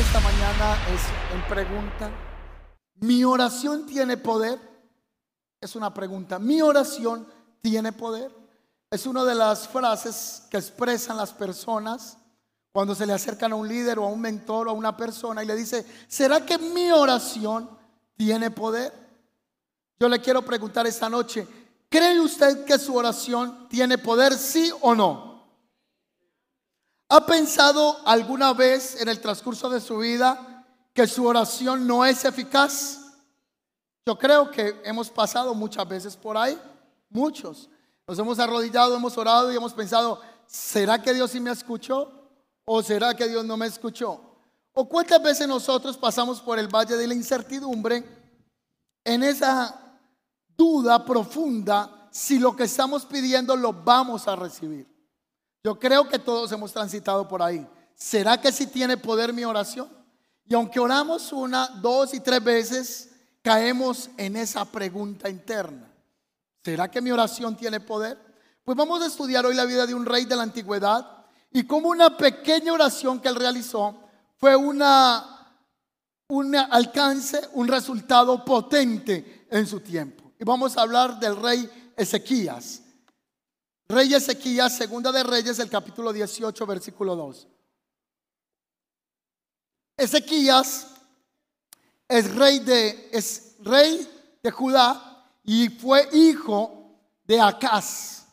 esta mañana es en pregunta. ¿Mi oración tiene poder? Es una pregunta. ¿Mi oración tiene poder? Es una de las frases que expresan las personas cuando se le acercan a un líder o a un mentor o a una persona y le dice, ¿será que mi oración tiene poder? Yo le quiero preguntar esta noche, ¿cree usted que su oración tiene poder, sí o no? ¿Ha pensado alguna vez en el transcurso de su vida que su oración no es eficaz? Yo creo que hemos pasado muchas veces por ahí, muchos. Nos hemos arrodillado, hemos orado y hemos pensado, ¿será que Dios sí me escuchó? ¿O será que Dios no me escuchó? ¿O cuántas veces nosotros pasamos por el valle de la incertidumbre en esa duda profunda si lo que estamos pidiendo lo vamos a recibir? Yo creo que todos hemos transitado por ahí. ¿Será que si tiene poder mi oración? Y aunque oramos una, dos y tres veces, caemos en esa pregunta interna. ¿Será que mi oración tiene poder? Pues vamos a estudiar hoy la vida de un rey de la antigüedad y cómo una pequeña oración que él realizó fue una, un alcance, un resultado potente en su tiempo. Y vamos a hablar del rey Ezequías. Rey Ezequías, segunda de Reyes, el capítulo 18, versículo 2. Ezequías es rey de, es rey de Judá y fue hijo de Acaz.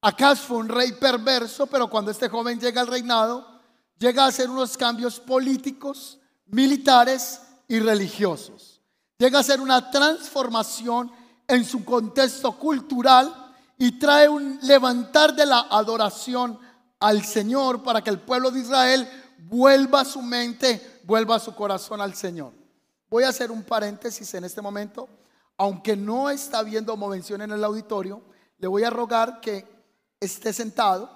Acaz fue un rey perverso, pero cuando este joven llega al reinado, llega a hacer unos cambios políticos, militares y religiosos. Llega a hacer una transformación en su contexto cultural y trae un levantar de la adoración al Señor para que el pueblo de Israel vuelva su mente, vuelva su corazón al Señor. Voy a hacer un paréntesis en este momento. Aunque no está viendo movención en el auditorio, le voy a rogar que esté sentado,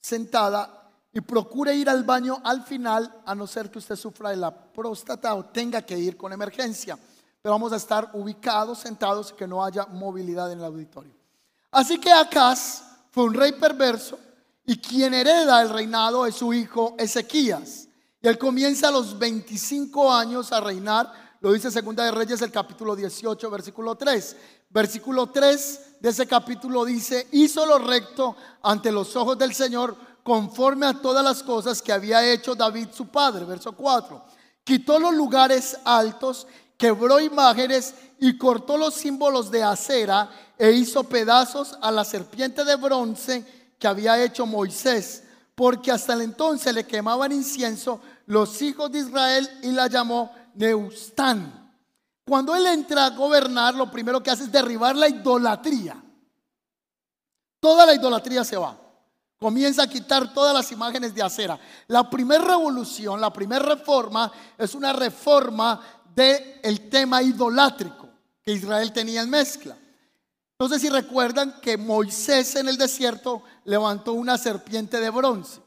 sentada y procure ir al baño al final, a no ser que usted sufra de la próstata o tenga que ir con emergencia. Pero vamos a estar ubicados, sentados, que no haya movilidad en el auditorio. Así que Acaz fue un rey perverso y quien hereda el reinado es su hijo Ezequías. Y él comienza a los 25 años a reinar, lo dice Segunda de Reyes el capítulo 18, versículo 3. Versículo 3 de ese capítulo dice, hizo lo recto ante los ojos del Señor conforme a todas las cosas que había hecho David su padre. Verso 4. Quitó los lugares altos, quebró imágenes y cortó los símbolos de acera e hizo pedazos a la serpiente de bronce que había hecho Moisés, porque hasta el entonces le quemaban incienso los hijos de Israel y la llamó Neustán. Cuando él entra a gobernar, lo primero que hace es derribar la idolatría. Toda la idolatría se va. Comienza a quitar todas las imágenes de acera. La primera revolución, la primera reforma es una reforma del el tema idolátrico que Israel tenía en mezcla. Entonces, si recuerdan que Moisés en el desierto levantó una serpiente de bronce.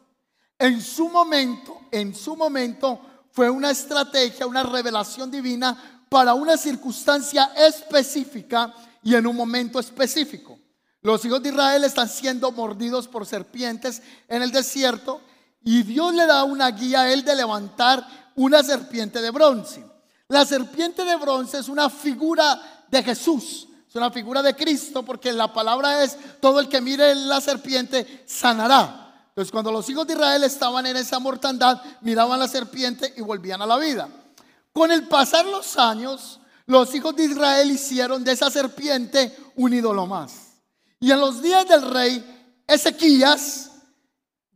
En su momento, en su momento fue una estrategia, una revelación divina para una circunstancia específica y en un momento específico. Los hijos de Israel están siendo mordidos por serpientes en el desierto y Dios le da una guía a él de levantar una serpiente de bronce. La serpiente de bronce es una figura de Jesús. Es una figura de Cristo porque la palabra es, todo el que mire la serpiente sanará. Entonces cuando los hijos de Israel estaban en esa mortandad, miraban la serpiente y volvían a la vida. Con el pasar los años, los hijos de Israel hicieron de esa serpiente un ídolo más. Y en los días del rey Ezequías,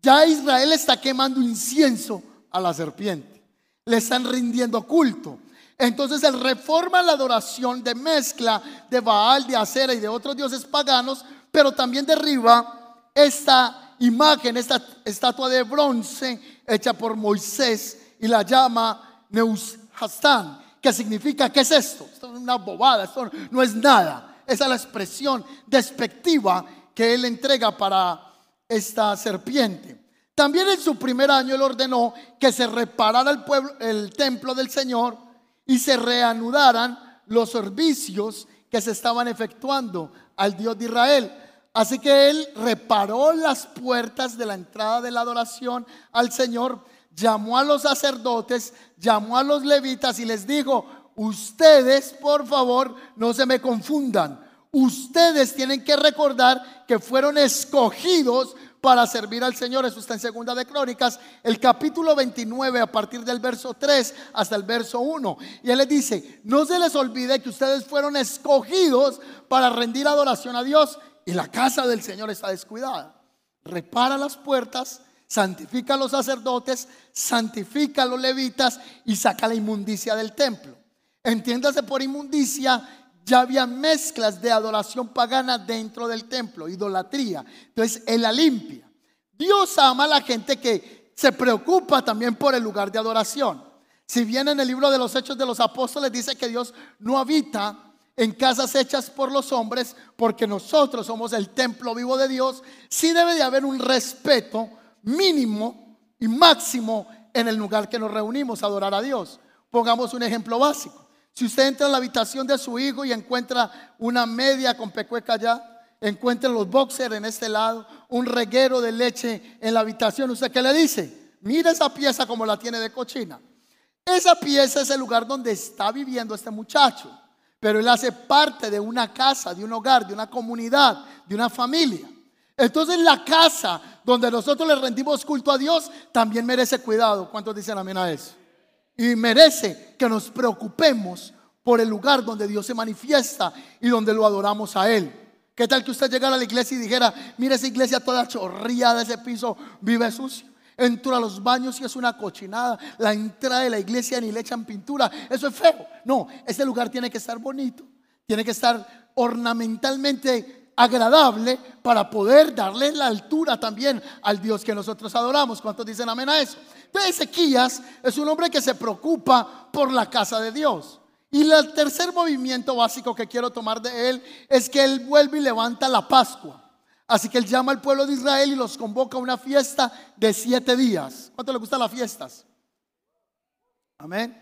ya Israel está quemando incienso a la serpiente. Le están rindiendo culto. Entonces él reforma la adoración de mezcla de Baal, de Acera y de otros dioses paganos, pero también derriba esta imagen, esta estatua de bronce hecha por Moisés y la llama Neushastán, que significa, ¿qué es esto? Esto es una bobada, esto no es nada. Esa es la expresión despectiva que él entrega para esta serpiente. También en su primer año él ordenó que se reparara el, pueblo, el templo del Señor y se reanudaran los servicios que se estaban efectuando al Dios de Israel. Así que él reparó las puertas de la entrada de la adoración al Señor, llamó a los sacerdotes, llamó a los levitas y les dijo, ustedes por favor no se me confundan. Ustedes tienen que recordar que fueron escogidos para servir al Señor. Eso está en Segunda de Crónicas, el capítulo 29 a partir del verso 3 hasta el verso 1. Y él les dice, no se les olvide que ustedes fueron escogidos para rendir adoración a Dios y la casa del Señor está descuidada. Repara las puertas, santifica a los sacerdotes, santifica a los levitas y saca la inmundicia del templo. Entiéndase por inmundicia ya había mezclas de adoración pagana dentro del templo, idolatría. Entonces, Él la limpia. Dios ama a la gente que se preocupa también por el lugar de adoración. Si bien en el libro de los Hechos de los Apóstoles dice que Dios no habita en casas hechas por los hombres, porque nosotros somos el templo vivo de Dios, sí debe de haber un respeto mínimo y máximo en el lugar que nos reunimos a adorar a Dios. Pongamos un ejemplo básico. Si usted entra en la habitación de su hijo y encuentra una media con pecueca allá, encuentra los boxers en este lado, un reguero de leche en la habitación, ¿usted qué le dice? Mira esa pieza como la tiene de cochina. Esa pieza es el lugar donde está viviendo este muchacho, pero él hace parte de una casa, de un hogar, de una comunidad, de una familia. Entonces la casa donde nosotros le rendimos culto a Dios también merece cuidado. ¿Cuántos dicen amén a eso? Y merece que nos preocupemos por el lugar donde Dios se manifiesta y donde lo adoramos a Él. ¿Qué tal que usted llegara a la iglesia y dijera, mira esa iglesia toda chorriada, ese piso vive sucio? Entro a los baños y es una cochinada. La entrada de la iglesia ni le echan pintura. Eso es feo. No, ese lugar tiene que estar bonito. Tiene que estar ornamentalmente agradable para poder darle la altura también al Dios que nosotros adoramos. ¿Cuántos dicen amén a eso? Entonces Ezequías es un hombre que se preocupa por la casa de Dios. Y el tercer movimiento básico que quiero tomar de él es que él vuelve y levanta la Pascua. Así que él llama al pueblo de Israel y los convoca a una fiesta de siete días. ¿Cuánto le gustan las fiestas? Amén.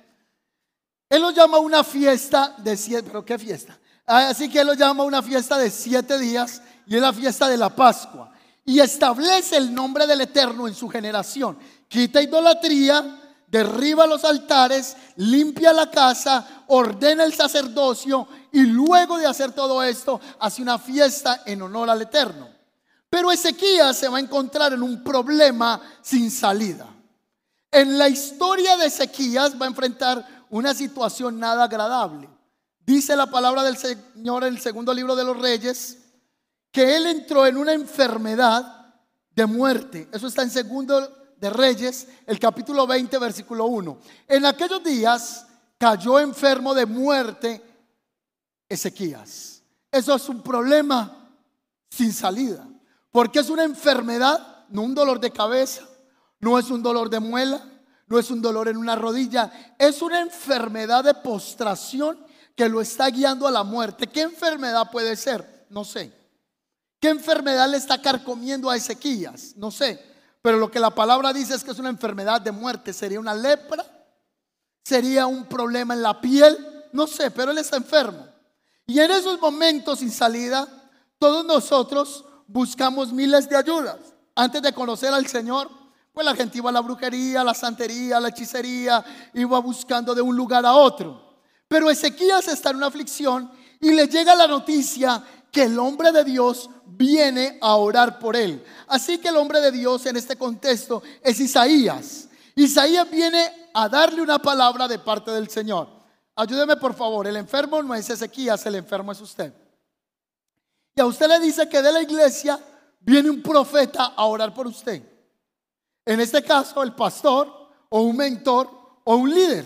Él lo llama una fiesta de siete, pero ¿qué fiesta? Así que él lo llama una fiesta de siete días y es la fiesta de la Pascua. Y establece el nombre del Eterno en su generación. Quita idolatría, derriba los altares, limpia la casa, ordena el sacerdocio y luego de hacer todo esto hace una fiesta en honor al Eterno. Pero Ezequías se va a encontrar en un problema sin salida. En la historia de Ezequías va a enfrentar una situación nada agradable. Dice la palabra del Señor en el segundo libro de los Reyes que él entró en una enfermedad de muerte. Eso está en segundo de Reyes, el capítulo 20, versículo 1. En aquellos días cayó enfermo de muerte Ezequías. Eso es un problema sin salida, porque es una enfermedad, no un dolor de cabeza, no es un dolor de muela, no es un dolor en una rodilla, es una enfermedad de postración que lo está guiando a la muerte. ¿Qué enfermedad puede ser? No sé. ¿Qué enfermedad le está carcomiendo a Ezequías? No sé. Pero lo que la palabra dice es que es una enfermedad de muerte. ¿Sería una lepra? ¿Sería un problema en la piel? No sé, pero él está enfermo. Y en esos momentos sin salida, todos nosotros buscamos miles de ayudas. Antes de conocer al Señor, pues la gente iba a la brujería, a la santería, a la hechicería, iba buscando de un lugar a otro. Pero Ezequías está en una aflicción y le llega la noticia que el hombre de Dios viene a orar por él. Así que el hombre de Dios en este contexto es Isaías. Isaías viene a darle una palabra de parte del Señor. Ayúdeme por favor, el enfermo no es Ezequías, el enfermo es usted. Y a usted le dice que de la iglesia viene un profeta a orar por usted. En este caso, el pastor o un mentor o un líder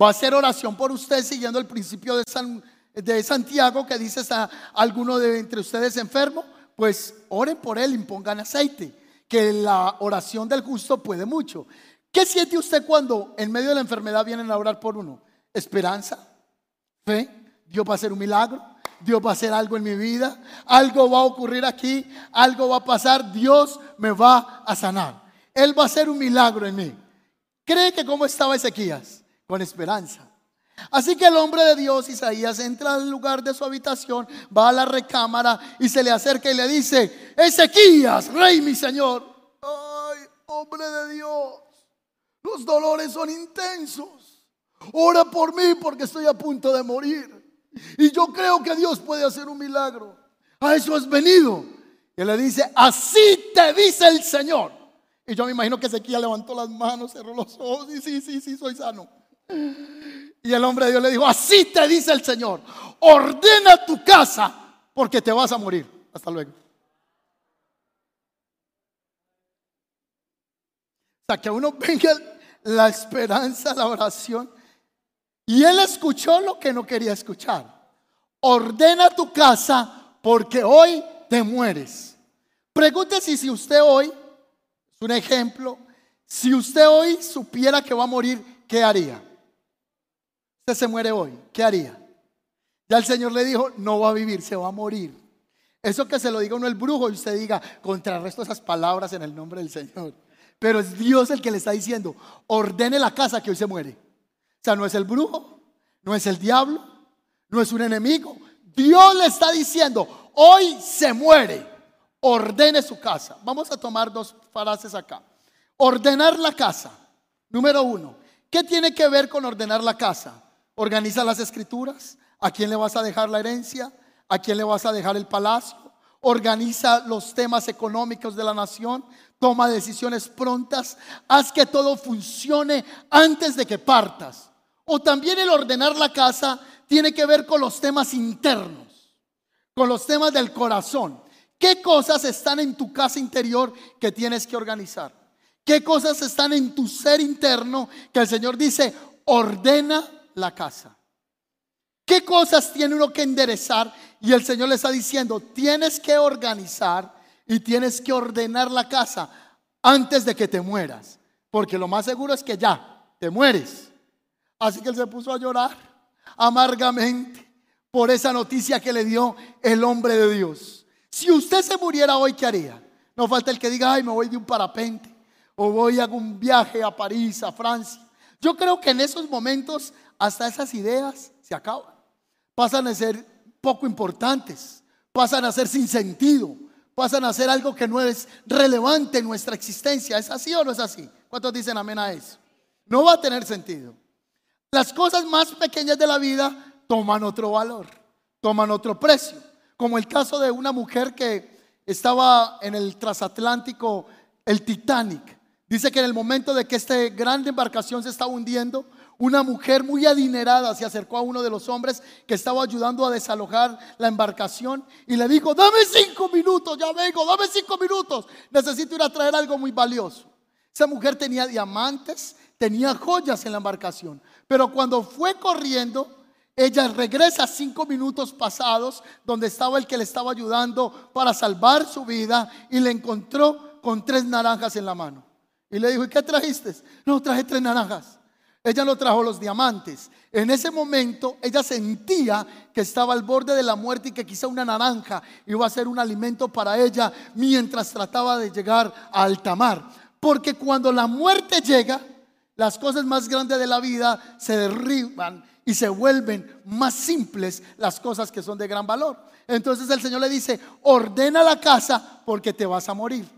va a hacer oración por usted siguiendo el principio de, San, de Santiago que dice a alguno de entre ustedes enfermo, pues oren por él, impongan aceite, que la oración del justo puede mucho. ¿Qué siente usted cuando en medio de la enfermedad vienen a orar por uno? Esperanza, fe, Dios va a hacer un milagro, Dios va a hacer algo en mi vida, algo va a ocurrir aquí, algo va a pasar, Dios me va a sanar. Él va a hacer un milagro en mí. ¿Cree que cómo estaba Ezequías? Con esperanza. Así que el hombre de Dios, Isaías, entra al lugar de su habitación, va a la recámara y se le acerca y le dice, Ezequías, rey mi señor. Ay, hombre de Dios, los dolores son intensos. Ora por mí porque estoy a punto de morir. Y yo creo que Dios puede hacer un milagro. A eso has venido. Y le dice, así te dice el Señor. Y yo me imagino que Ezequiel levantó las manos, cerró los ojos y sí, sí, sí, soy sano. Y el hombre de Dios le dijo, así te dice el Señor, ordena tu casa porque te vas a morir. Hasta luego. Sea, que uno venga la esperanza, la oración y él escuchó lo que no quería escuchar. Ordena tu casa porque hoy te mueres. Pregúntese si usted hoy, es un ejemplo, si usted hoy supiera que va a morir, ¿qué haría? Usted se muere hoy, ¿qué haría? Ya el Señor le dijo, no va a vivir, se va a morir. Eso que se lo diga uno el brujo y usted diga, contrarresto esas palabras en el nombre del Señor. Pero es Dios el que le está diciendo, ordene la casa que hoy se muere. Sea, no es el brujo, no es el diablo, no es un enemigo. Dios le está diciendo, hoy se muere, ordene su casa. Vamos a tomar dos frases acá. Ordenar la casa. Número uno, ¿qué tiene que ver con ordenar la casa? Organiza las escrituras. ¿A quién le vas a dejar la herencia? ¿A quién le vas a dejar el palacio? Organiza los temas económicos de la nación. Toma decisiones prontas. Haz que todo funcione antes de que partas. O también el ordenar la casa tiene que ver con los temas internos, con los temas del corazón. ¿Qué cosas están en tu casa interior que tienes que organizar? ¿Qué cosas están en tu ser interno que el Señor dice, ordena la casa? ¿Qué cosas tiene uno que enderezar? Y el Señor le está diciendo, tienes que organizar y tienes que ordenar la casa antes de que te mueras. Porque lo más seguro es que ya te mueres. Así que él se puso a llorar amargamente por esa noticia que le dio el hombre de Dios. Si usted se muriera hoy, ¿qué haría? No falta el que diga, ay, me voy de un parapente o voy a un viaje a París, a Francia. Yo creo que en esos momentos hasta esas ideas se acaban. Pasan a ser poco importantes, pasan a ser sin sentido, pasan a ser algo que no es relevante en nuestra existencia. ¿Es así o no es así? ¿Cuántos dicen amén a eso? No va a tener sentido. Las cosas más pequeñas de la vida toman otro valor, toman otro precio. Como el caso de una mujer que estaba en el transatlántico, el Titanic. Dice que en el momento de que esta gran embarcación se estaba hundiendo, una mujer muy adinerada se acercó a uno de los hombres que estaba ayudando a desalojar la embarcación y le dijo, dame cinco minutos, ya vengo, dame cinco minutos, necesito ir a traer algo muy valioso. Esa mujer tenía diamantes, tenía joyas en la embarcación. Pero cuando fue corriendo, ella regresa cinco minutos pasados, donde estaba el que le estaba ayudando para salvar su vida, y le encontró con tres naranjas en la mano. Y le dijo, ¿y qué trajiste? No, traje tres naranjas. Ella no trajo los diamantes. En ese momento ella sentía que estaba al borde de la muerte y que quizá una naranja iba a ser un alimento para ella mientras trataba de llegar a alta mar. Porque cuando la muerte llega, las cosas más grandes de la vida se derriban y se vuelven más simples las cosas que son de gran valor. Entonces el Señor le dice, ordena la casa porque te vas a morir.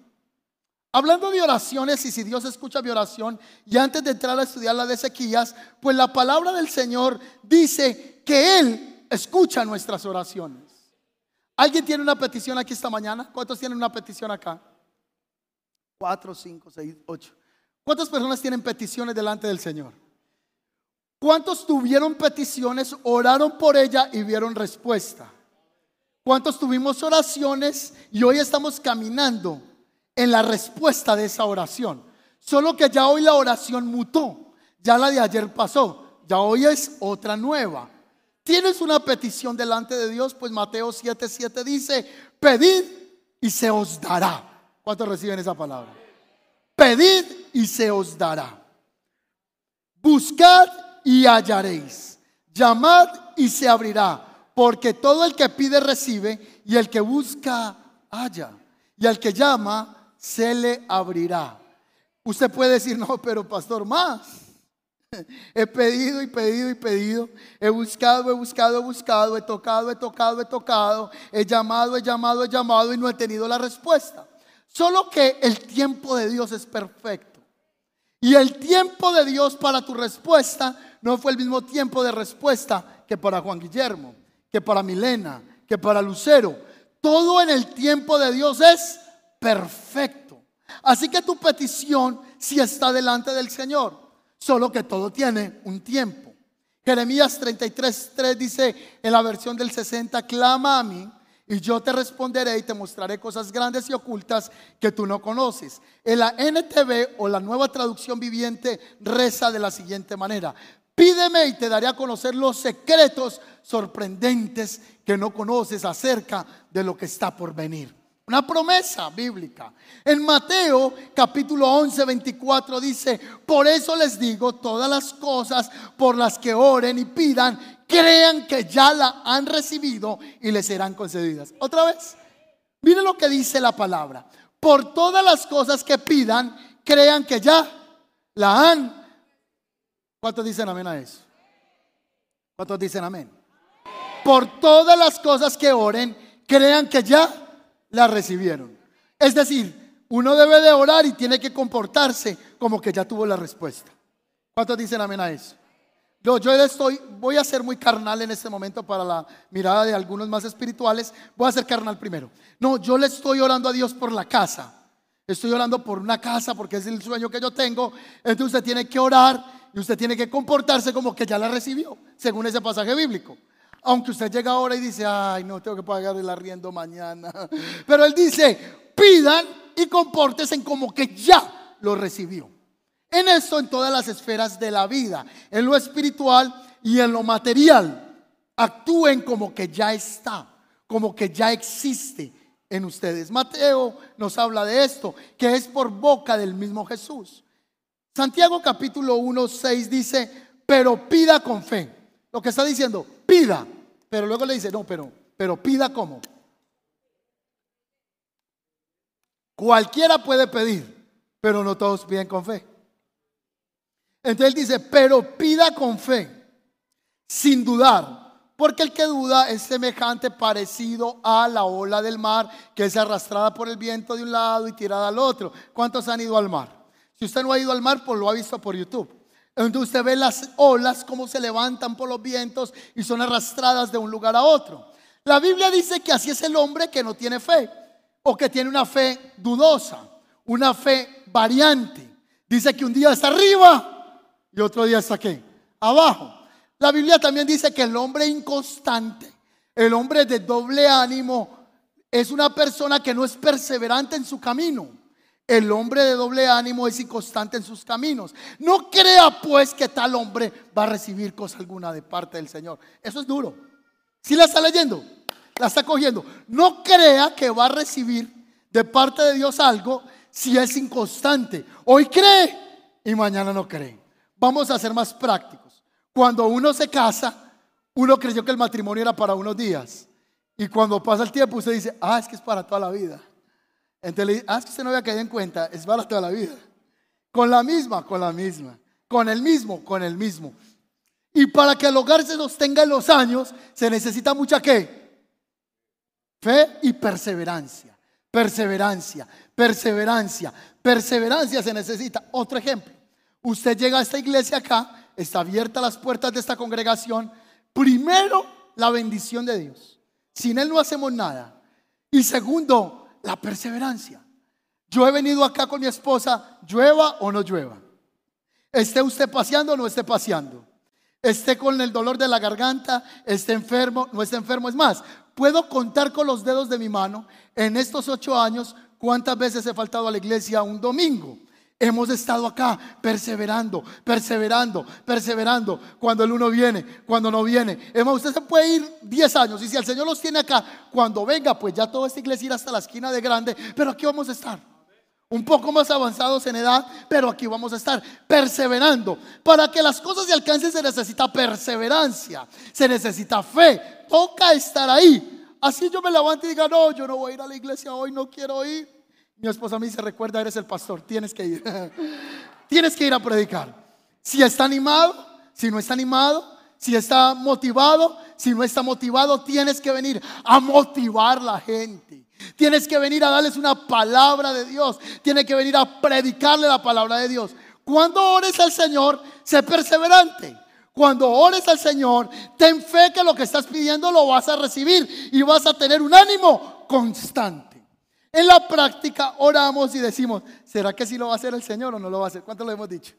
Hablando de oraciones y si Dios escucha mi oración y antes de entrar a estudiar la de Ezequías, pues la palabra del Señor dice que Él escucha nuestras oraciones. ¿Alguien tiene una petición aquí esta mañana? ¿Cuántos tienen una petición acá? Cuatro, cinco, seis, ocho. ¿Cuántas personas tienen peticiones delante del Señor? ¿Cuántos tuvieron peticiones, oraron por ella y vieron respuesta? ¿Cuántos tuvimos oraciones y hoy estamos caminando en la respuesta de esa oración? Solo que ya hoy la oración mutó, ya la de ayer pasó, ya hoy es otra nueva. ¿Tienes una petición delante de Dios? Pues Mateo 7:7 dice, pedid y se os dará. ¿Cuántos reciben esa palabra? Pedid y se os dará. Buscad y hallaréis. Llamad y se abrirá. porque todo el que pide recibe y el que busca halla y al que llama se le abrirá. Usted puede decir, no, pero pastor, más. He pedido y pedido y pedido. He buscado, he buscado, he buscado. He tocado, he tocado, he tocado. He llamado, he llamado, he llamado y no he tenido la respuesta. Solo que el tiempo de Dios es perfecto. Y el tiempo de Dios para tu respuesta no fue el mismo tiempo de respuesta que para Juan Guillermo, que para Milena, que para Lucero. Todo en el tiempo de Dios es perfecto. Así que tu petición sí está delante del Señor, solo que todo tiene un tiempo. Jeremías 33, 3 dice en la versión del 60, clama a mí y yo te responderé y te mostraré cosas grandes y ocultas que tú no conoces. En la NTV o la nueva traducción viviente reza de la siguiente manera. Pídeme y te daré a conocer los secretos sorprendentes que no conoces acerca de lo que está por venir. Una promesa bíblica. En Mateo capítulo 11, 24 dice, por eso les digo todas las cosas por las que oren y pidan, crean que ya la han recibido y les serán concedidas. Otra vez, miren lo que dice la palabra. Por todas las cosas que pidan, crean que ya la han. ¿Cuántos dicen amén a eso? ¿Cuántos dicen amén? Por todas las cosas que oren, crean que ya la recibieron. Es decir, uno debe de orar y tiene que comportarse como que ya tuvo la respuesta. ¿Cuántos dicen amén a eso? Yo, yo estoy, voy a ser muy carnal en este momento para la mirada de algunos más espirituales. Voy a ser carnal primero. No, yo le estoy orando a Dios por la casa. Estoy orando por una casa porque es el sueño que yo tengo. Entonces usted tiene que orar y usted tiene que comportarse como que ya la recibió, según ese pasaje bíblico. Aunque usted llega ahora y dice, ay, no, tengo que pagar el arriendo mañana. Pero él dice, pidan y compórtense como que ya lo recibió. En esto, en todas las esferas de la vida, en lo espiritual y en lo material, actúen como que ya está, como que ya existe en ustedes. Mateo nos habla de esto, que es por boca del mismo Jesús. Santiago capítulo 1, 6 dice, pero pida con fe. Lo que está diciendo, pida, pero luego le dice, no, pero, pero pida como. Cualquiera puede pedir, pero no todos piden con fe. Entonces él dice, pero pida con fe, sin dudar, porque el que duda es semejante, parecido a la ola del mar, que es arrastrada por el viento de un lado y tirada al otro. ¿Cuántos han ido al mar? Si usted no ha ido al mar, pues lo ha visto por YouTube. Entonces usted ve las olas, cómo se levantan por los vientos y son arrastradas de un lugar a otro. La Biblia dice que así es el hombre que no tiene fe, o que tiene una fe dudosa, una fe variante. Dice que un día está arriba y otro día está aquí, abajo. La Biblia también dice que el hombre inconstante, el hombre de doble ánimo, es una persona que no es perseverante en su camino. El hombre de doble ánimo es inconstante en sus caminos. No crea pues que tal hombre va a recibir cosa alguna de parte del Señor. Eso es duro. Si la está leyendo, la está cogiendo. No crea que va a recibir de parte de Dios algo si es inconstante. Hoy cree y mañana no cree. Vamos a ser más prácticos. Cuando uno se casa, uno creyó que el matrimonio era para unos días. Y cuando pasa el tiempo, usted dice, ah, es que es para toda la vida. Entonces dice, ah, que usted no había caído en cuenta, es para toda la vida. Con la misma, con la misma. Con el mismo, con el mismo. Y para que el hogar se sostenga en los años, se necesita mucha qué? Fe y perseverancia. Perseverancia, perseverancia, perseverancia se necesita. Otro ejemplo. Usted llega a esta iglesia acá, está abierta las puertas de esta congregación. Primero, la bendición de Dios. Sin Él no hacemos nada. Y segundo, la perseverancia. Yo he venido acá con mi esposa, llueva o no llueva. Esté usted paseando o no esté paseando. Esté con el dolor de la garganta, esté enfermo, no esté enfermo. Es más, puedo contar con los dedos de mi mano en estos ocho años cuántas veces he faltado a la iglesia un domingo. Hemos estado acá perseverando, perseverando, perseverando. Cuando el uno viene, cuando no viene. Hemos, usted se puede ir 10 años y si el Señor los tiene acá, cuando venga, pues ya toda esta iglesia irá hasta la esquina de grande. Pero aquí vamos a estar. un poco más avanzados en edad, pero aquí vamos a estar perseverando. Para que las cosas se alcancen se necesita perseverancia, se necesita fe, toca estar ahí. Así yo me levanto y diga, no, yo no voy a ir a la iglesia hoy, no quiero ir. Mi esposa me dice, recuerda, eres el pastor, tienes que ir. tienes que ir a predicar. Si está animado, si no está animado, si está motivado, si no está motivado, tienes que venir a motivar la gente. Tienes que venir a darles una palabra de Dios. Tienes que venir a predicarle la palabra de Dios. Cuando ores al Señor, sé perseverante. Cuando ores al Señor, ten fe que lo que estás pidiendo lo vas a recibir y vas a tener un ánimo constante. En la práctica oramos y decimos, ¿será que sí lo va a hacer el Señor o no lo va a hacer? ¿Cuánto lo hemos dicho?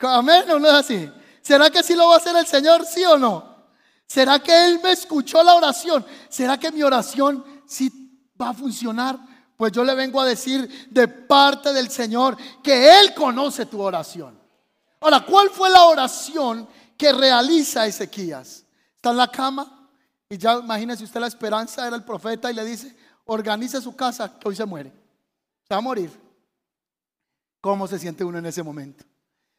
Amén, ¿o no es así? ¿Será que sí lo va a hacer el Señor, sí o no? ¿Será que Él me escuchó la oración? ¿Será que mi oración sí va a funcionar? Pues yo le vengo a decir de parte del Señor que Él conoce tu oración. Ahora, ¿cuál fue la oración que realiza Ezequías? Está en la cama y ya imagínese usted la esperanza, era el profeta y le dice, organice su casa que hoy se muere. Se va a morir. ¿Cómo se siente uno en ese momento?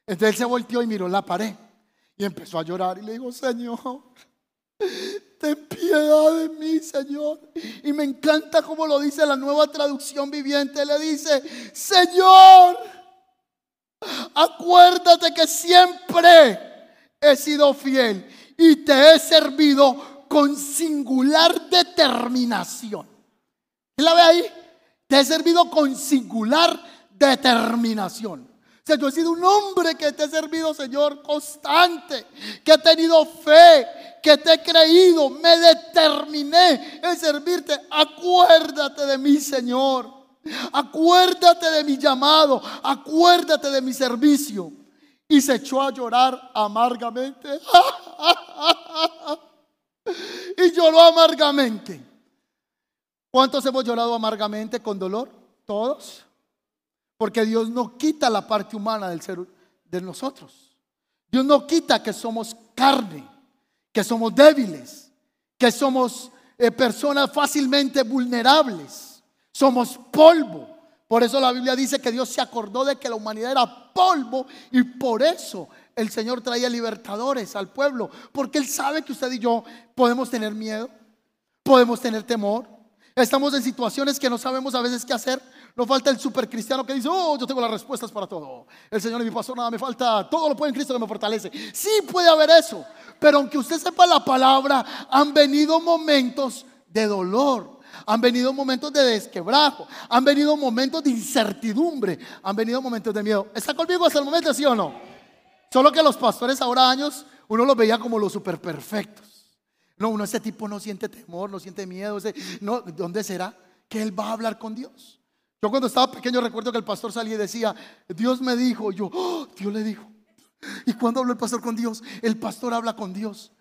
Entonces él se volteó y miró la pared y empezó a llorar y le dijo, Señor, Ten piedad de mí, Señor. Y me encanta como lo dice la nueva traducción viviente. Le dice, Señor, acuérdate que siempre he sido fiel y te he servido con singular determinación. ¿La ve ahí? Te he servido con singular determinación sea, yo he sido un hombre que te he servido, Señor, constante, que he tenido fe, que te he creído, me determiné en servirte. Acuérdate de mí, Señor. Acuérdate de mi llamado, acuérdate de mi servicio. Y se echó a llorar amargamente. y lloró amargamente. ¿Cuántos hemos llorado amargamente con dolor? ¿Todos? Porque Dios no quita la parte humana del ser de nosotros. Dios no quita que somos carne, que somos débiles, que somos eh, personas fácilmente vulnerables. Somos polvo. Por eso la Biblia dice que Dios se acordó de que la humanidad era polvo y por eso el Señor traía libertadores al pueblo. Porque Él sabe que usted y yo podemos tener miedo, podemos tener temor, Estamos en situaciones que no sabemos a veces qué hacer. No falta el supercristiano que dice, oh, yo tengo las respuestas para todo. El Señor y mi pastor, nada me falta, todo lo puede en Cristo que me fortalece. Sí puede haber eso, pero aunque usted sepa la palabra, han venido momentos de dolor. Han venido momentos de desquebrajo, han venido momentos de incertidumbre, han venido momentos de miedo. ¿Está conmigo hasta el momento, sí o no? Solo que los pastores ahora años, uno los veía como los super perfectos. No, uno, ese tipo no siente temor, no siente miedo. no, ¿Dónde será que él va a hablar con Dios? Yo cuando estaba pequeño recuerdo que el pastor salía y decía, Dios me dijo, yo, oh, Dios le dijo. ¿Y cuando habló el pastor con Dios? El pastor habla con Dios.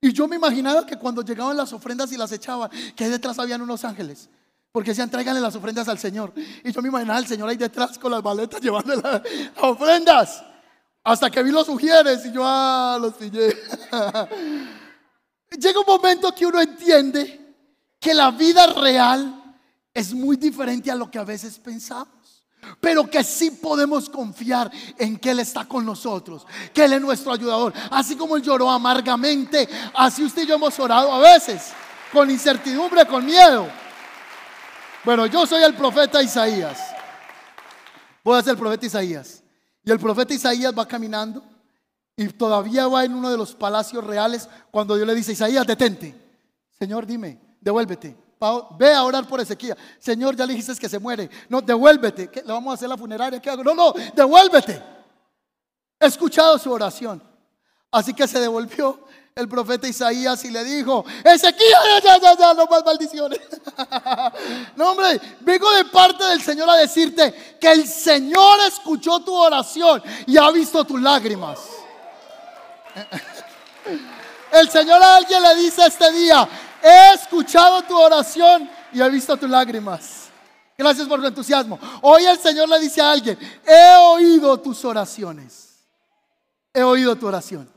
Y yo me imaginaba que cuando llegaban las ofrendas y las echaban, que ahí detrás habían unos ángeles. Porque decían, tráiganle las ofrendas al Señor. Y yo me imaginaba al Señor ahí detrás con las maletas llevando las ofrendas. Hasta que vi los ujieres y yo, ah, los pillé. Llega un momento que uno entiende que la vida real es muy diferente a lo que a veces pensamos. Pero que sí podemos confiar en que Él está con nosotros, que Él es nuestro ayudador. Así como Él lloró amargamente, así usted y yo hemos orado a veces, con incertidumbre, con miedo. Bueno, yo soy el profeta Isaías. Voy a ser el profeta Isaías. Y el profeta Isaías va caminando y todavía va en uno de los palacios reales cuando Dios le dice, Isaías, detente. Señor, dime, devuélvete. Ve a orar por Ezequiel. Señor, ya le dijiste que se muere. No, devuélvete. ¿Le vamos a hacer la funeraria? ¿Qué hago? No, no, devuélvete. He escuchado su oración. Así que se devolvió el profeta Isaías y le dijo, Ezequiel, ya, ya, ya, no más maldiciones. no, hombre, vengo de parte del Señor a decirte que el Señor escuchó tu oración y ha visto tus lágrimas. El Señor a alguien le dice este día, he escuchado tu oración y he visto tus lágrimas. Gracias por tu entusiasmo. Hoy el Señor le dice a alguien, he oído tus oraciones. He oído tu oración.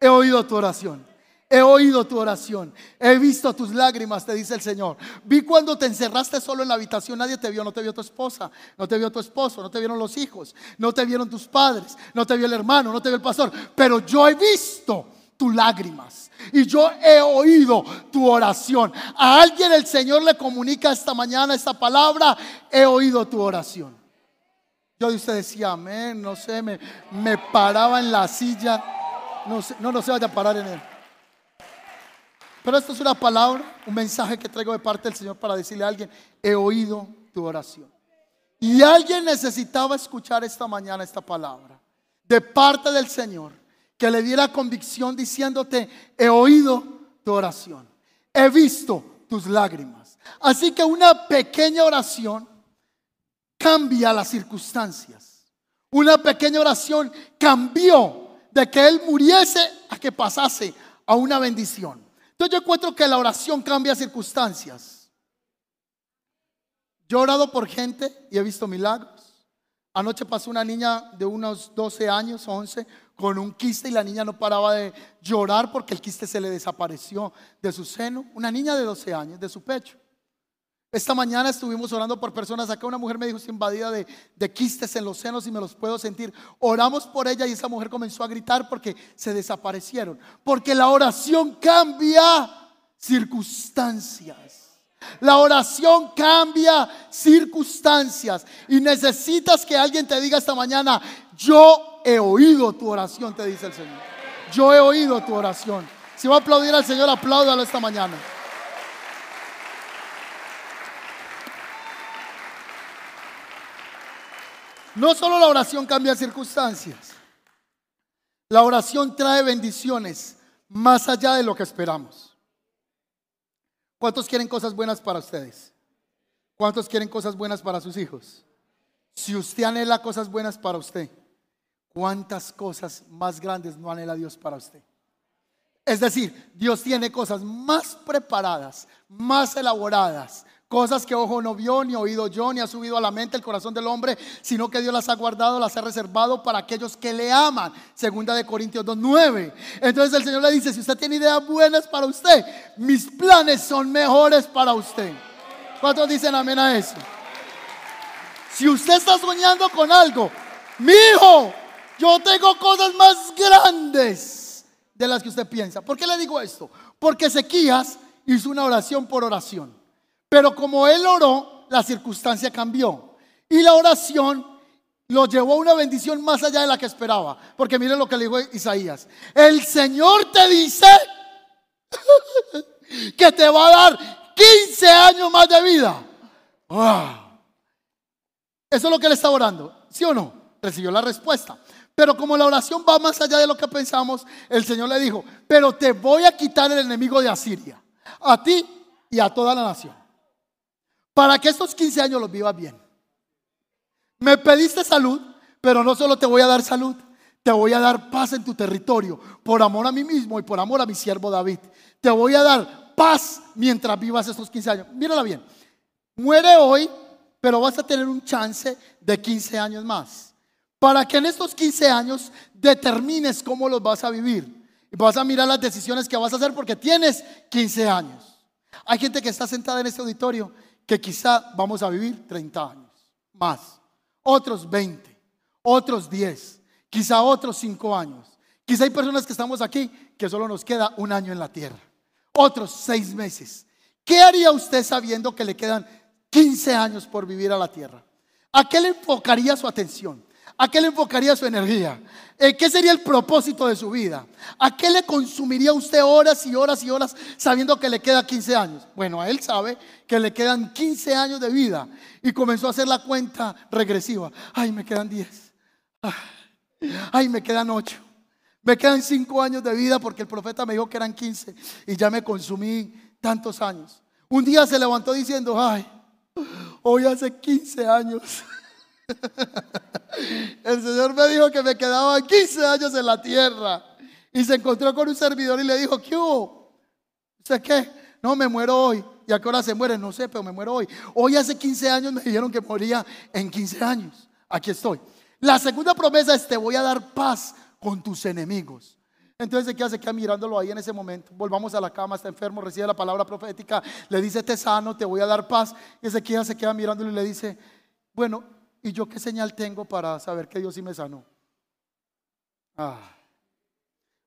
He oído tu oración. He oído tu oración. He visto tus lágrimas, te dice el Señor. Vi cuando te encerraste solo en la habitación, nadie te vio, no te vio tu esposa, no te vio tu esposo, no te vieron los hijos, no te vieron tus padres, no te vio el hermano, no te vio el pastor. Pero yo he visto tus lágrimas y yo he oído tu oración. A alguien el Señor le comunica esta mañana esta palabra, he oído tu oración. Yo de usted decía, amén, no sé, me, me paraba en la silla, no, no, no se vaya a parar en él. Pero esto es una palabra, un mensaje que traigo de parte del Señor para decirle a alguien, he oído tu oración. Y alguien necesitaba escuchar esta mañana esta palabra de parte del Señor, que le diera convicción diciéndote, he oído tu oración, he visto tus lágrimas. Así que una pequeña oración cambia las circunstancias. Una pequeña oración cambió de que Él muriese a que pasase a una bendición. Entonces yo encuentro que la oración cambia circunstancias. Yo he orado por gente y he visto milagros. Anoche pasó una niña de unos 12 años, 11, con un quiste y la niña no paraba de llorar porque el quiste se le desapareció de su seno. Una niña de 12 años, de su pecho. Esta mañana estuvimos orando por personas. Acá una mujer me dijo, estoy invadida de, de, quistes en los senos y me los puedo sentir. Oramos por ella y esa mujer comenzó a gritar porque se desaparecieron. Porque la oración cambia circunstancias. La oración cambia circunstancias. Y necesitas que alguien te diga esta mañana, yo he oído tu oración, te dice el Señor. Yo he oído tu oración. Si va a aplaudir al Señor, apláudalo esta mañana. No solo la oración cambia circunstancias, la oración trae bendiciones más allá de lo que esperamos. ¿Cuántos quieren cosas buenas para ustedes? ¿Cuántos quieren cosas buenas para sus hijos? Si usted anhela cosas buenas para usted, ¿cuántas cosas más grandes no anhela Dios para usted? Es decir, Dios tiene cosas más preparadas, más elaboradas, Cosas que ojo no vio, ni oído yo, ni ha subido a la mente el corazón del hombre, sino que Dios las ha guardado, las ha reservado para aquellos que le aman. Segunda de Corintios 2.9. Entonces el Señor le dice, si usted tiene ideas buenas para usted, mis planes son mejores para usted. ¿Cuántos dicen amén a eso? Si usted está soñando con algo, mi hijo, yo tengo cosas más grandes de las que usted piensa. ¿Por qué le digo esto? Porque Ezequías hizo una oración por oración. Pero como él oró, la circunstancia cambió. Y la oración lo llevó a una bendición más allá de la que esperaba. Porque miren lo que le dijo Isaías. El Señor te dice que te va a dar 15 años más de vida. Eso es lo que él está orando. ¿Sí o no? Recibió la respuesta. Pero como la oración va más allá de lo que pensamos, el Señor le dijo, pero te voy a quitar el enemigo de Asiria. A ti y a toda la nación para que estos 15 años los vivas bien. Me pediste salud, pero no solo te voy a dar salud, te voy a dar paz en tu territorio, por amor a mí mismo y por amor a mi siervo David. Te voy a dar paz mientras vivas estos 15 años. Mírala bien, muere hoy, pero vas a tener un chance de 15 años más. Para que en estos 15 años determines cómo los vas a vivir. Y vas a mirar las decisiones que vas a hacer porque tienes 15 años. Hay gente que está sentada en este auditorio que quizá vamos a vivir 30 años más, otros 20, otros 10, quizá otros 5 años. Quizá hay personas que estamos aquí que solo nos queda un año en la tierra, otros 6 meses. ¿Qué haría usted sabiendo que le quedan 15 años por vivir a la tierra? ¿A qué le enfocaría su atención? ¿A qué le enfocaría su energía? Eh, ¿Qué sería el propósito de su vida? ¿A qué le consumiría usted horas y horas y horas sabiendo que le queda 15 años? Bueno, a él sabe que le quedan 15 años de vida y comenzó a hacer la cuenta regresiva. Ay, me quedan 10. Ay, me quedan 8. Me quedan 5 años de vida porque el profeta me dijo que eran 15 y ya me consumí tantos años. Un día se levantó diciendo, ay, hoy hace 15 años El Señor me dijo que me quedaba 15 años en la tierra. Y se encontró con un servidor y le dijo, ¿qué hubo? ¿Usted qué? No, me muero hoy. ¿Y a qué hora se muere? No sé, pero me muero hoy. Hoy hace 15 años me dijeron que moría en 15 años. Aquí estoy. La segunda promesa es, te voy a dar paz con tus enemigos. Entonces Ezequiel se queda mirándolo ahí en ese momento. Volvamos a la cama, está enfermo, recibe la palabra profética, le dice, te sano, te voy a dar paz. Y Ezequiel se queda mirándolo y le dice, bueno, ¿y yo qué señal tengo para saber que Dios sí me sanó? Ah.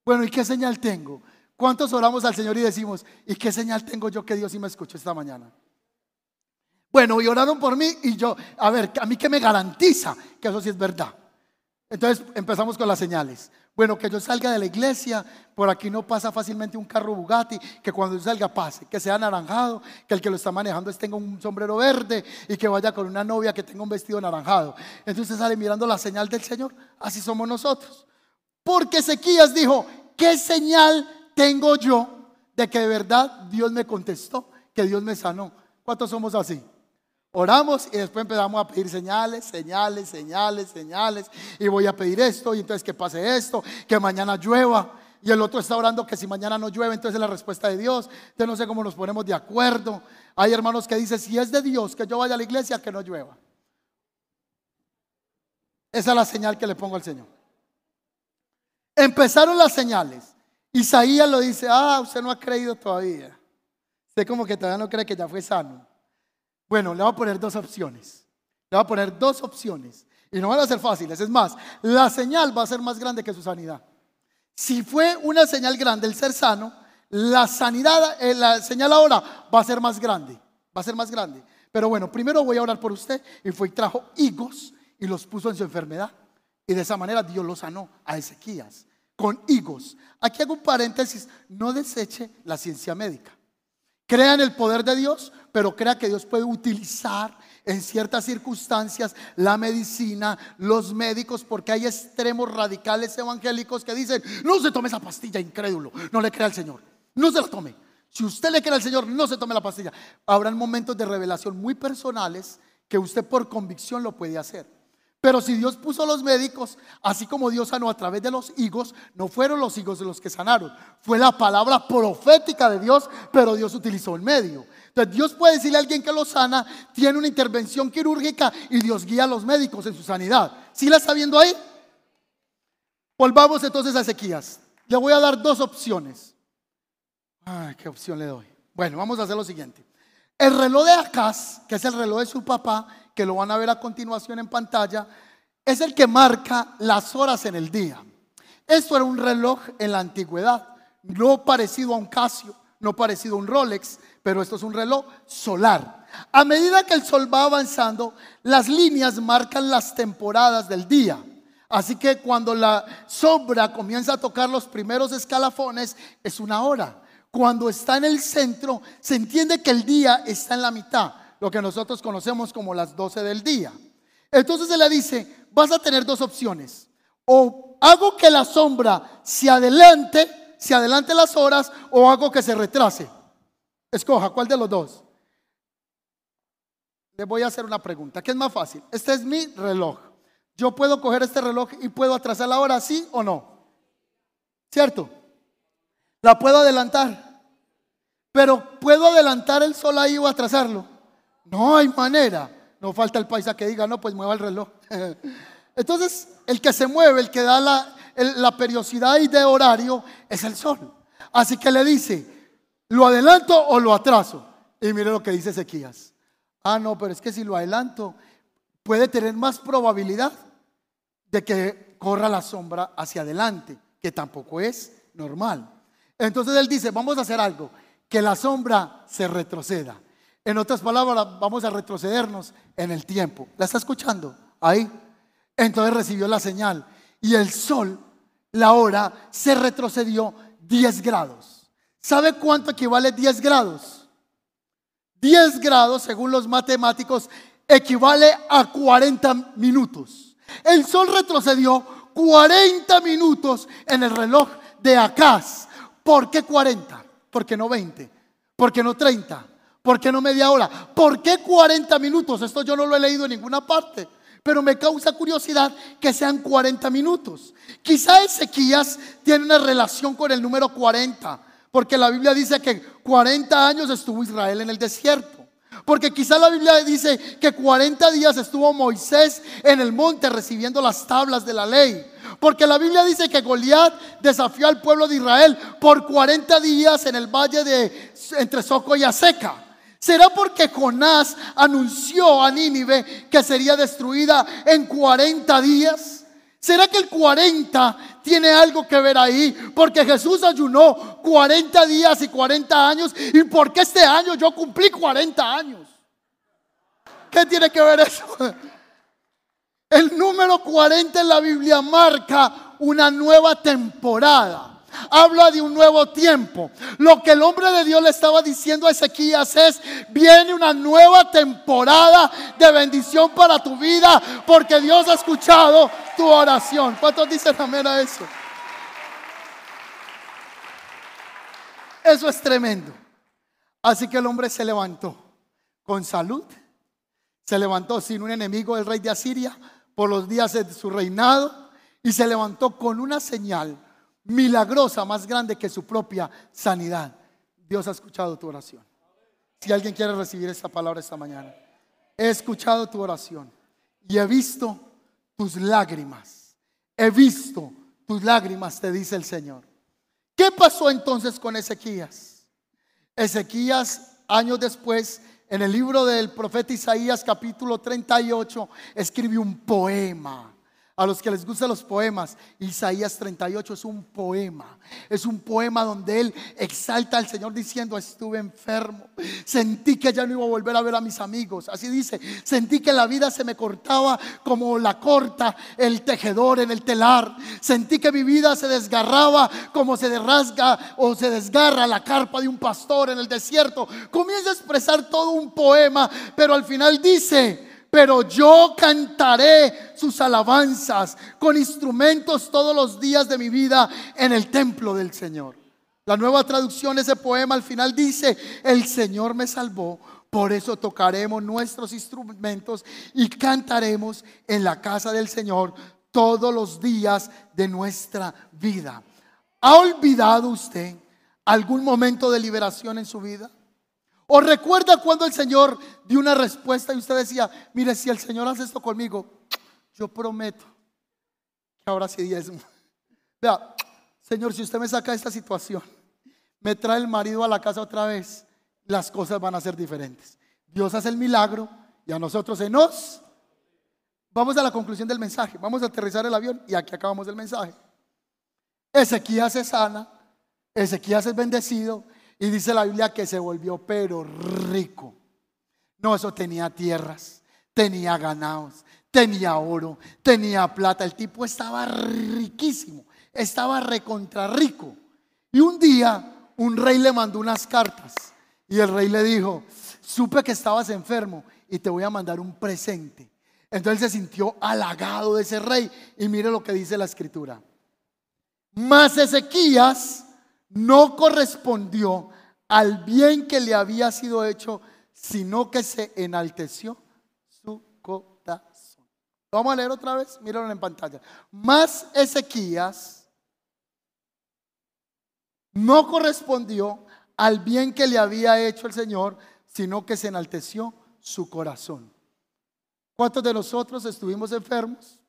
Bueno, ¿y qué señal tengo? ¿Cuántos oramos al Señor y decimos, ¿y qué señal tengo yo que Dios sí me escuchó esta mañana? Bueno, y oraron por mí y yo, a ver, a mí que me garantiza que eso sí es verdad. Entonces empezamos con las señales. Bueno, que yo salga de la iglesia, por aquí no pasa fácilmente un carro Bugatti, que cuando yo salga pase, que sea anaranjado, que el que lo está manejando tenga un sombrero verde y que vaya con una novia que tenga un vestido anaranjado. Entonces sale mirando la señal del Señor, así somos nosotros. Porque Ezequías dijo, ¿qué señal tengo yo de que de verdad Dios me contestó, que Dios me sanó? ¿Cuántos somos así? Oramos y después empezamos a pedir señales, señales, señales, señales. Y voy a pedir esto y entonces que pase esto, que mañana llueva. Y el otro está orando que si mañana no llueve, entonces es la respuesta de Dios. Entonces no sé cómo nos ponemos de acuerdo. Hay hermanos que dicen, si es de Dios que yo vaya a la iglesia, que no llueva. Esa es la señal que le pongo al Señor. Empezaron las señales. Isaías lo dice, ah, usted no ha creído todavía. Usted como que todavía no cree que ya fue sano. Bueno, le voy a poner dos opciones. Le voy a poner dos opciones. Y no van a ser fáciles. Es más, la señal va a ser más grande que su sanidad. Si fue una señal grande el ser sano, la sanidad, eh, la señal ahora va a ser más grande. Va a ser más grande. Pero bueno, primero voy a orar por usted. Y fue y trajo higos y los puso en su enfermedad. Y de esa manera Dios lo sanó a Ezequías con higos. Aquí hago un paréntesis. No deseche la ciencia médica. Crea en el poder de Dios, pero crea que Dios puede utilizar en ciertas circunstancias la medicina, los médicos, porque hay extremos radicales evangélicos que dicen, no se tome esa pastilla, incrédulo, no le crea al Señor, no se la tome. Si usted le cree al Señor, no se tome la pastilla. Habrán momentos de revelación muy personales que usted por convicción lo puede hacer. Pero si Dios puso los médicos, así como Dios sanó a través de los higos, no fueron los higos los que sanaron, fue la palabra profética de Dios, pero Dios utilizó el medio. Entonces Dios puede decirle a alguien que lo sana, tiene una intervención quirúrgica y Dios guía a los médicos en su sanidad. ¿Sí la está viendo ahí? Volvamos entonces a Ezequías. Le voy a dar dos opciones. Ay, ¿qué opción le doy? Bueno, vamos a hacer lo siguiente. El reloj de Acaz, que es el reloj de su papá, que lo van a ver a continuación en pantalla, es el que marca las horas en el día. Esto era un reloj en la antigüedad, no parecido a un Casio, no parecido a un Rolex, pero esto es un reloj solar. A medida que el sol va avanzando, las líneas marcan las temporadas del día. Así que cuando la sombra comienza a tocar los primeros escalafones, es una hora. Cuando está en el centro, se entiende que el día está en la mitad, lo que nosotros conocemos como las 12 del día. Entonces se le dice, vas a tener dos opciones. O hago que la sombra se adelante, se adelante las horas, o hago que se retrase. Escoja, ¿cuál de los dos? Le voy a hacer una pregunta. ¿Qué es más fácil? Este es mi reloj. Yo puedo coger este reloj y puedo atrasar la hora, sí o no. ¿Cierto? La puedo adelantar. Pero ¿puedo adelantar el sol ahí o atrasarlo? No hay manera. No falta el paisa que diga, no, pues mueva el reloj. Entonces, el que se mueve, el que da la, periodicidad y de horario es el sol. Así que le dice, ¿Lo adelanto o lo atraso? Y mire lo que dice Ezequías. Ah, no, pero es que si lo adelanto, puede tener más probabilidad de que corra la sombra hacia adelante, que tampoco es normal. Entonces él dice, vamos a hacer algo, que la sombra se retroceda. En otras palabras, vamos a retrocedernos en el tiempo. ¿La está escuchando? Ahí. Entonces recibió la señal y el sol, la hora, se retrocedió 10 grados. ¿Sabe cuánto equivale 10 grados? 10 grados, según los matemáticos, equivale a 40 minutos. El sol retrocedió 40 minutos en el reloj de Acaz. ¿Por qué 40? ¿Por qué no 20? ¿Por qué no 30? ¿Por qué no media hora? ¿Por qué 40 minutos? Esto yo no lo he leído en ninguna parte pero me causa curiosidad que sean 40 minutos. Quizá Ezequías tiene una relación con el número 40. Porque la Biblia dice que 40 años estuvo Israel en el desierto. Porque quizá la Biblia dice que 40 días estuvo Moisés en el monte recibiendo las tablas de la ley. Porque la Biblia dice que Goliat desafió al pueblo de Israel por 40 días en el valle de entre Soco y Aseca. ¿Será porque Jonás anunció a Nínive que sería destruida en 40 días? ¿Será que el 40 tiene algo que ver ahí? Porque Jesús ayunó 40 días y 40 años y porque este año yo cumplí 40 años. ¿Qué tiene que ver eso? El número 40 en la Biblia marca una nueva temporada habla de un nuevo tiempo. Lo que el hombre de Dios le estaba diciendo a Ezequías es, viene una nueva temporada de bendición para tu vida porque Dios ha escuchado tu oración. ¿Cuántos dicen amén a eso? Eso es tremendo. Así que el hombre se levantó con salud, se levantó sin un enemigo del rey de Asiria por los días de su reinado y se levantó con una señal milagrosa más grande que su propia sanidad. Dios ha escuchado tu oración. Si alguien quiere recibir esta palabra esta mañana, he escuchado tu oración y he visto tus lágrimas. He visto tus lágrimas, te dice el Señor. ¿Qué pasó entonces con Ezequías? Ezequías, años después, en el libro del profeta Isaías capítulo 38, escribe un poema a los que les gustan los poemas, Isaías 38 es un poema. Es un poema donde él exalta al Señor diciendo, estuve enfermo. Sentí que ya no iba a volver a ver a mis amigos. Así dice, sentí que la vida se me cortaba como la corta el tejedor en el telar. Sentí que mi vida se desgarraba como se rasga o se desgarra la carpa de un pastor en el desierto. Comienza a expresar todo un poema, pero al final dice, pero yo cantaré sus alabanzas con instrumentos todos los días de mi vida en el templo del Señor. La nueva traducción de ese poema al final dice, el Señor me salvó, por eso tocaremos nuestros instrumentos y cantaremos en la casa del Señor todos los días de nuestra vida. ¿Ha olvidado usted algún momento de liberación en su vida? ¿O recuerda cuando el Señor dio una respuesta y usted decía, mire, si el Señor hace esto conmigo, yo prometo que ahora sí diezmo. Vea, Señor, si usted me saca de esta situación, me trae el marido a la casa otra vez, las cosas van a ser diferentes. Dios hace el milagro y a nosotros se nos... Vamos a la conclusión del mensaje, vamos a aterrizar el avión y aquí acabamos el mensaje. Ezequías es sana, Ezequías es bendecido, y dice la Biblia que se volvió pero rico. No, eso tenía tierras, tenía ganados, tenía oro, tenía plata. El tipo estaba riquísimo, estaba recontra rico. Y un día un rey le mandó unas cartas y el rey le dijo, supe que estabas enfermo y te voy a mandar un presente. Entonces se sintió halagado de ese rey y mire lo que dice la escritura. Mas Ezequías no correspondió al bien que le había sido hecho, sino que se enalteció su corazón. Vamos a leer otra vez, mírenlo en pantalla. Más Ezequías no correspondió al bien que le había hecho el Señor, sino que se enalteció su corazón. ¿Cuántos de nosotros estuvimos enfermos?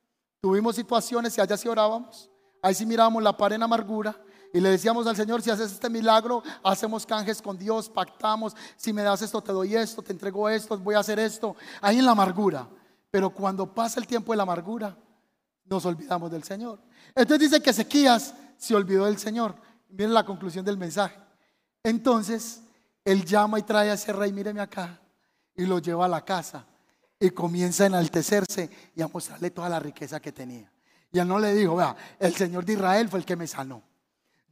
Tuvimos situaciones y allá sí orábamos. Ahí sí mirábamos la pared en amargura y le decíamos al Señor, si haces este milagro, hacemos canjes con Dios, pactamos, si me das esto, te doy esto, te entrego esto, voy a hacer esto, ahí en la amargura. Pero cuando pasa el tiempo de la amargura, nos olvidamos del Señor. Entonces dice que Ezequías se olvidó del Señor. Miren la conclusión del mensaje. Entonces, él llama y trae a ese rey, míreme acá, y lo lleva a la casa y comienza a enaltecerse y a mostrarle toda la riqueza que tenía. Y él no le dijo, vea, el Señor de Israel fue el que me sanó.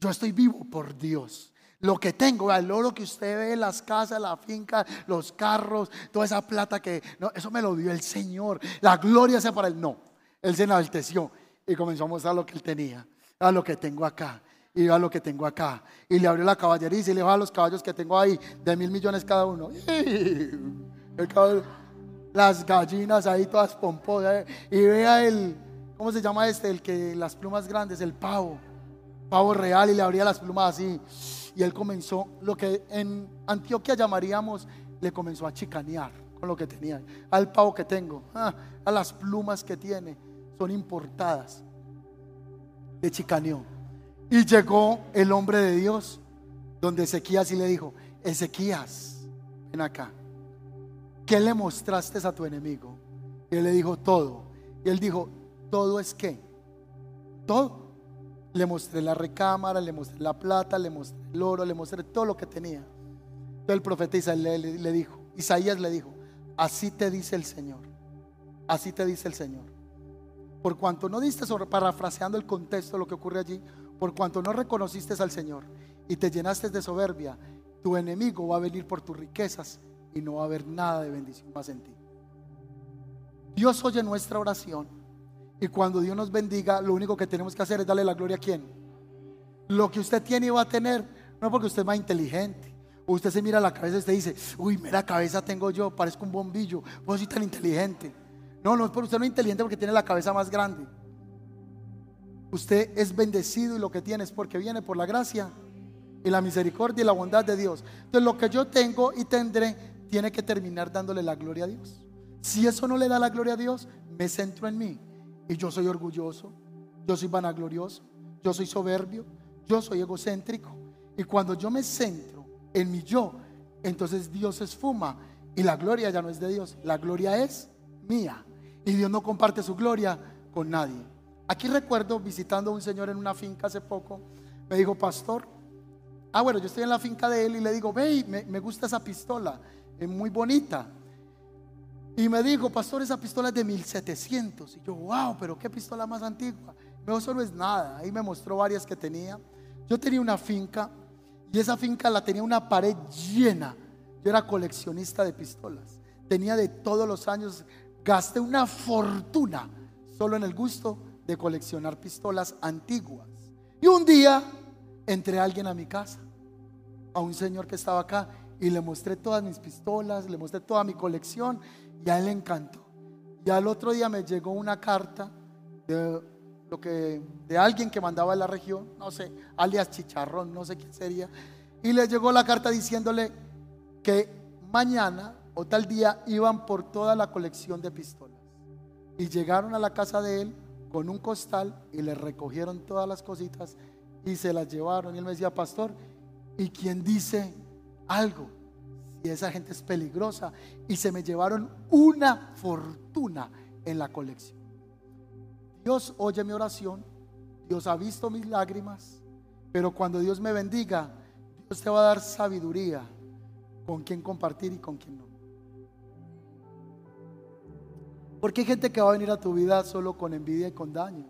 Yo estoy vivo por Dios. Lo que tengo, el oro que usted ve, las casas, la finca, los carros, toda esa plata que, no, eso me lo dio el Señor. La gloria sea para él. No, él se enalteció y comenzó a mostrar lo que él tenía. A lo que tengo acá y a lo que tengo acá. Y le abrió la caballería y le dijo a los caballos que tengo ahí, de mil millones cada uno. las gallinas ahí todas pomposas. Y vea el, ¿cómo se llama este? El que las plumas grandes, el pavo pavo real y le abría las plumas así. Y él comenzó lo que en Antioquia llamaríamos, le comenzó a chicanear con lo que tenía. Al pavo que tengo, ah, a las plumas que tiene, son importadas. de chicaneó. Y llegó el hombre de Dios, donde Ezequías y le dijo, Ezequías, ven acá, ¿qué le mostraste a tu enemigo? Y él le dijo, todo. Y él dijo, ¿todo es qué? Todo. Le mostré la recámara, le mostré la plata, le mostré el oro, le mostré todo lo que tenía. Entonces el profeta Isaías le, dijo, Isaías le dijo, así te dice el Señor, así te dice el Señor. Por cuanto no diste sobre, parafraseando el contexto de lo que ocurre allí, por cuanto no reconociste al Señor y te llenaste de soberbia, tu enemigo va a venir por tus riquezas y no va a haber nada de bendición más en ti. Dios oye nuestra oración y cuando Dios nos bendiga, lo único que tenemos que hacer es darle la gloria a quién. Lo que usted tiene y va a tener, no porque usted es más inteligente. Usted se mira la cabeza y usted dice, uy, mira cabeza tengo yo, parezco un bombillo, vos soy tan inteligente. No, no, por usted no es inteligente porque tiene la cabeza más grande. Usted es bendecido y lo que tiene es porque viene por la gracia y la misericordia y la bondad de Dios. Entonces lo que yo tengo y tendré tiene que terminar dándole la gloria a Dios. Si eso no le da la gloria a Dios, me centro en mí. Y yo soy orgulloso, yo soy vanaglorioso, yo soy soberbio, yo soy egocéntrico. Y cuando yo me centro en mi yo, entonces Dios esfuma y la gloria ya no es de Dios, la gloria es mía. Y Dios no comparte su gloria con nadie. Aquí recuerdo visitando a un señor en una finca hace poco, me dijo, pastor, ah, bueno, yo estoy en la finca de él y le digo, ve, me, me gusta esa pistola, es muy bonita. Y me dijo, pastor, esa pistola es de 1700. Y yo, wow, pero qué pistola más antigua. No, eso no es nada. Ahí me mostró varias que tenía. Yo tenía una finca y esa finca la tenía una pared llena. Yo era coleccionista de pistolas. Tenía de todos los años, gasté una fortuna solo en el gusto de coleccionar pistolas antiguas. Y un día entré a alguien a mi casa, a un señor que estaba acá, y le mostré todas mis pistolas, le mostré toda mi colección, y a él le encantó. Y al otro día me llegó una carta de lo que de alguien que mandaba en la región, no sé, alias Chicharrón, no sé quién sería, y le llegó la carta diciéndole que mañana o tal día iban por toda la colección de pistolas. Y llegaron a la casa de él con un costal y le recogieron todas las cositas y se las llevaron. Y él me decía, pastor, ¿y quién dice algo? Y esa gente es peligrosa. Y se me llevaron una fortuna en la colección. Dios oye mi oración, Dios ha visto mis lágrimas, pero cuando Dios me bendiga, Dios te va a dar sabiduría con quién compartir y con quién no. Porque hay gente que va a venir a tu vida solo con envidia y con daño.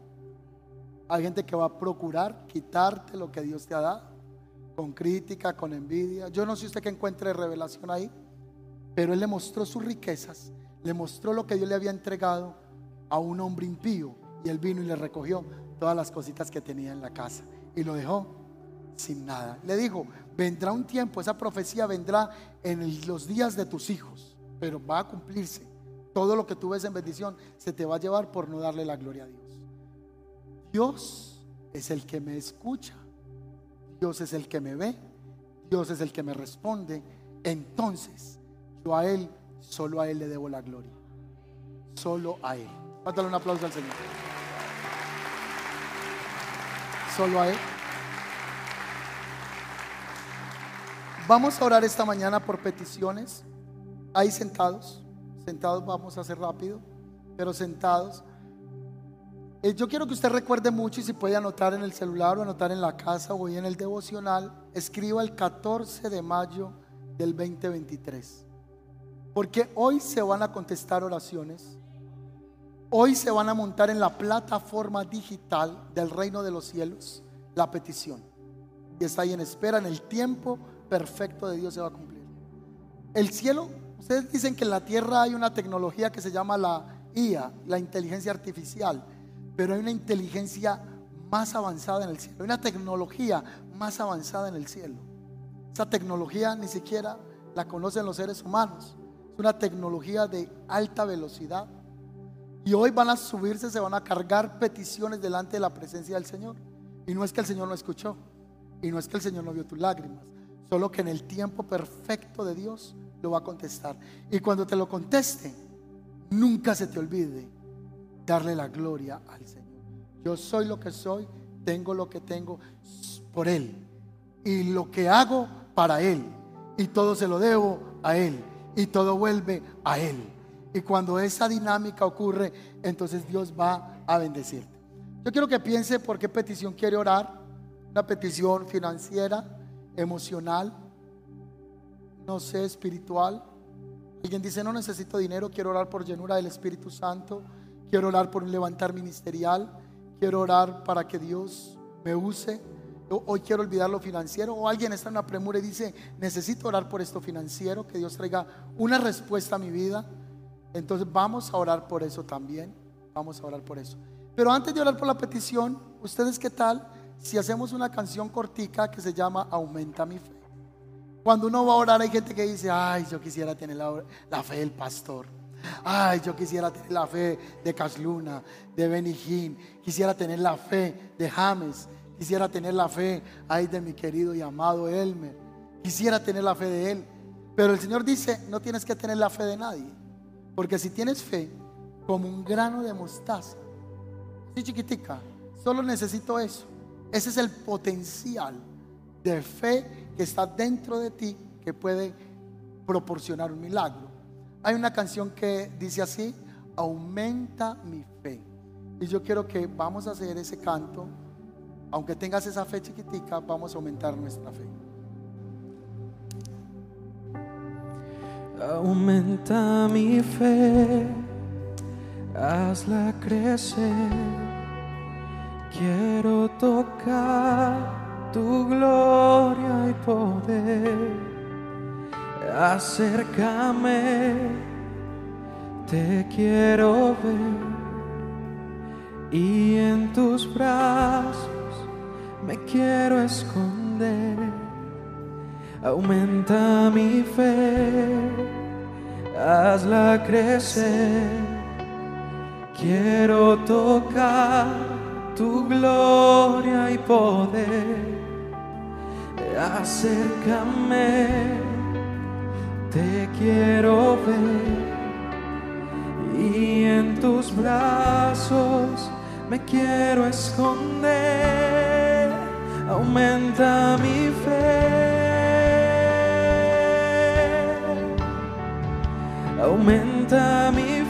Hay gente que va a procurar quitarte lo que Dios te ha dado con crítica, con envidia. Yo no sé usted que encuentre revelación ahí, pero él le mostró sus riquezas, le mostró lo que Dios le había entregado a un hombre impío y él vino y le recogió todas las cositas que tenía en la casa y lo dejó sin nada. Le dijo, vendrá un tiempo, esa profecía vendrá en los días de tus hijos, pero va a cumplirse. Todo lo que tú ves en bendición se te va a llevar por no darle la gloria a Dios. Dios es el que me escucha. Dios es el que me ve, Dios es el que me responde, entonces yo a Él, solo a Él le debo la gloria. Solo a Él. Dale un aplauso al Señor. Solo a Él. Vamos a orar esta mañana por peticiones. Ahí sentados, sentados vamos a hacer rápido, pero sentados. Eh, yo quiero que usted recuerde mucho y si puede anotar en el celular o anotar en la casa o en el devocional, escriba el 14 de mayo del 2023. Porque hoy se van a contestar oraciones. Hoy se van a montar en la plataforma digital del reino de los cielos la petición. Y está ahí en espera, en el tiempo perfecto de Dios se va a cumplir. El cielo, ustedes dicen que en la tierra hay una tecnología que se llama la IA, la inteligencia artificial pero hay una inteligencia más avanzada en el cielo, hay una tecnología más avanzada en el cielo. Esa tecnología ni siquiera la conocen los seres humanos. Es una tecnología de alta velocidad. Y hoy van a subirse, se van a cargar peticiones delante de la presencia del Señor. Y no es que el Señor no escuchó. Y no es que el Señor no vio tus lágrimas. Solo que en el tiempo perfecto de Dios lo va a contestar. Y cuando te lo conteste, nunca se te olvide darle la gloria al Señor. Yo soy lo que soy tengo lo que tengo por Él. Y lo que hago para Él. Y todo se lo debo a Él. Y todo vuelve a Él. Y cuando esa dinámica ocurre, entonces Dios va a bendecirte. Yo quiero que piense por qué petición quiere orar. Una petición financiera, emocional, no sé, espiritual. Alguien dice, no necesito dinero, quiero orar por llenura del Espíritu Santo, quiero orar por un levantar ministerial, quiero orar para que Dios me use. Hoy quiero olvidar lo financiero. O alguien está en una premura y dice, necesito orar por esto financiero, que Dios traiga una respuesta a mi vida. Entonces vamos a orar por eso también. Vamos a orar por eso. Pero antes de orar por la petición, ¿ustedes qué tal si hacemos una canción cortica que se llama Aumenta mi fe? Cuando uno va a orar hay gente que dice, ay, yo quisiera tener la, fe del pastor. Ay, yo quisiera tener la fe de Casluna, de Benijín. Quisiera tener la fe de James. Quisiera tener la fe ay, de mi querido y amado Elmer. Quisiera tener la fe de él. Pero el Señor dice, no tienes que tener la fe de nadie. Porque si tienes fe como un grano de mostaza, así chiquitica, solo necesito eso. Ese es el potencial de fe que está dentro de ti que puede proporcionar un milagro. Hay una canción que dice así, aumenta mi fe. Y yo quiero que vamos a hacer ese canto, aunque tengas esa fe chiquitica, vamos a aumentar nuestra fe. Aumenta mi fe, hazla crecer. Quiero tocar tu gloria y poder. Acércame, te quiero ver y en tus brazos me quiero esconder. Aumenta mi fe, hazla crecer. Quiero tocar tu gloria y poder acércame, quiero ver y en tus brazos me quiero esconder, aumenta mi fe. Aumenta mi fe.